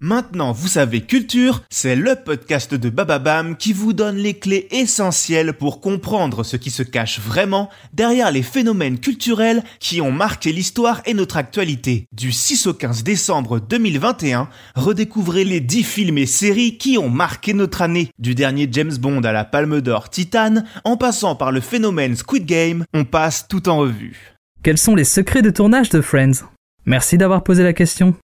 Maintenant, vous savez culture, c'est le podcast de Bababam qui vous donne les clés essentielles pour comprendre ce qui se cache vraiment derrière les phénomènes culturels qui ont marqué l'histoire et notre actualité. Du 6 au 15 décembre 2021, redécouvrez les 10 films et séries qui ont marqué notre année. Du dernier James Bond à la Palme d'Or Titan, en passant par le phénomène Squid Game, on passe tout en revue. Quels sont les secrets de tournage de Friends? Merci d'avoir posé la question.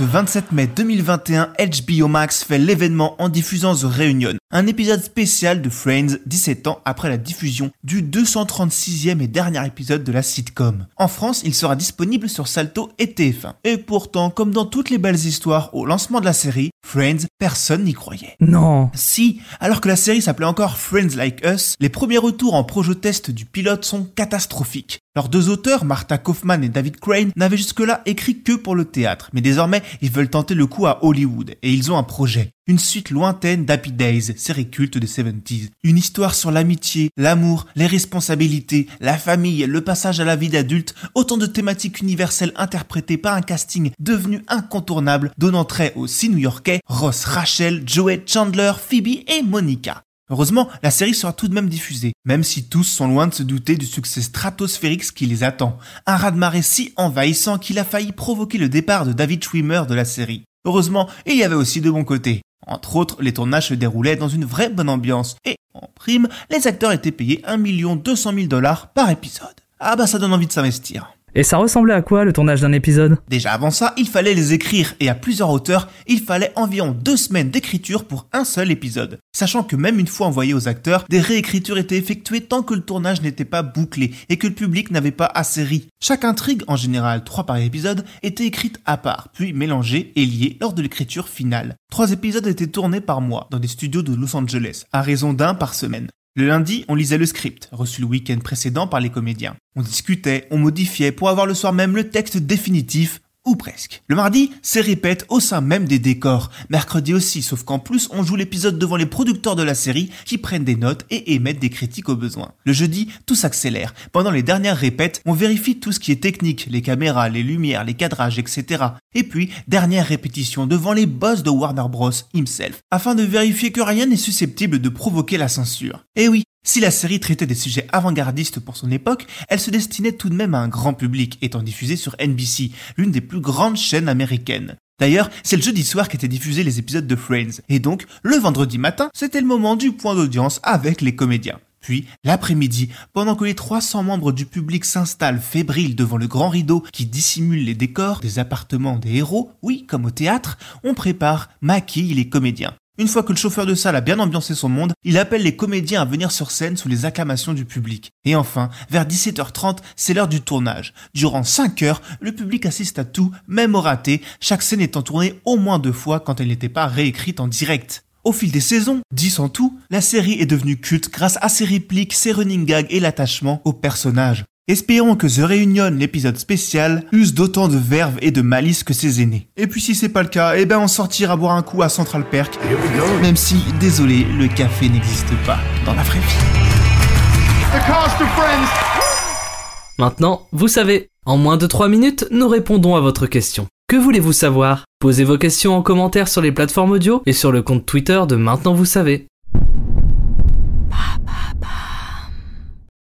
Ce 27 mai 2021, HBO Max fait l'événement en diffusant The Reunion, un épisode spécial de Friends 17 ans après la diffusion du 236e et dernier épisode de la sitcom. En France, il sera disponible sur Salto et TF1. Et pourtant, comme dans toutes les belles histoires au lancement de la série, Friends, personne n'y croyait. Non. Si, alors que la série s'appelait encore Friends Like Us, les premiers retours en projet test du pilote sont catastrophiques. Leurs deux auteurs, Martha Kaufman et David Crane, n'avaient jusque-là écrit que pour le théâtre, mais désormais ils veulent tenter le coup à Hollywood, et ils ont un projet. Une suite lointaine d'Happy Days, série culte des 70s. Une histoire sur l'amitié, l'amour, les responsabilités, la famille, le passage à la vie d'adulte, autant de thématiques universelles interprétées par un casting devenu incontournable, donnant trait aux six new-yorkais, Ross, Rachel, Joey, Chandler, Phoebe et Monica. Heureusement, la série sera tout de même diffusée, même si tous sont loin de se douter du succès stratosphérique qui les attend. Un raz-de-marée si envahissant qu'il a failli provoquer le départ de David Schwimmer de la série. Heureusement, il y avait aussi de bons côtés. Entre autres, les tournages se déroulaient dans une vraie bonne ambiance, et, en prime, les acteurs étaient payés 1 200 000 dollars par épisode. Ah bah ça donne envie de s'investir. Et ça ressemblait à quoi le tournage d'un épisode? Déjà avant ça, il fallait les écrire, et à plusieurs auteurs, il fallait environ deux semaines d'écriture pour un seul épisode. Sachant que même une fois envoyé aux acteurs, des réécritures étaient effectuées tant que le tournage n'était pas bouclé et que le public n'avait pas assez ri. Chaque intrigue, en général trois par épisode, était écrite à part, puis mélangée et liée lors de l'écriture finale. Trois épisodes étaient tournés par mois dans des studios de Los Angeles, à raison d'un par semaine. Le lundi, on lisait le script, reçu le week-end précédent par les comédiens. On discutait, on modifiait pour avoir le soir même le texte définitif, Le mardi, c'est répète au sein même des décors. Mercredi aussi, sauf qu'en plus, on joue l'épisode devant les producteurs de la série qui prennent des notes et émettent des critiques au besoin. Le jeudi, tout s'accélère. Pendant les dernières répètes, on vérifie tout ce qui est technique, les caméras, les lumières, les cadrages, etc. Et puis, dernière répétition devant les boss de Warner Bros. himself, afin de vérifier que rien n'est susceptible de provoquer la censure. Et oui, si la série traitait des sujets avant-gardistes pour son époque, elle se destinait tout de même à un grand public, étant diffusée sur NBC, l'une des plus grandes chaînes américaines. D'ailleurs, c'est le jeudi soir qu'étaient diffusés les épisodes de Friends, et donc, le vendredi matin, c'était le moment du point d'audience avec les comédiens. Puis, l'après-midi, pendant que les 300 membres du public s'installent fébriles devant le grand rideau qui dissimule les décors des appartements des héros, oui, comme au théâtre, on prépare, maquille les comédiens. Une fois que le chauffeur de salle a bien ambiancé son monde, il appelle les comédiens à venir sur scène sous les acclamations du public. Et enfin, vers 17h30, c'est l'heure du tournage. Durant 5 heures, le public assiste à tout, même au raté, chaque scène étant tournée au moins deux fois quand elle n'était pas réécrite en direct. Au fil des saisons, 10 en tout, la série est devenue culte grâce à ses répliques, ses running gags et l'attachement aux personnages. Espérons que The Reunion, l'épisode spécial, use d'autant de verve et de malice que ses aînés. Et puis si c'est pas le cas, eh ben on sortira boire un coup à Central Perk, même si, désolé, le café n'existe pas dans la vraie vie. Maintenant, vous savez. En moins de 3 minutes, nous répondons à votre question. Que voulez-vous savoir? Posez vos questions en commentaire sur les plateformes audio et sur le compte Twitter de Maintenant vous savez.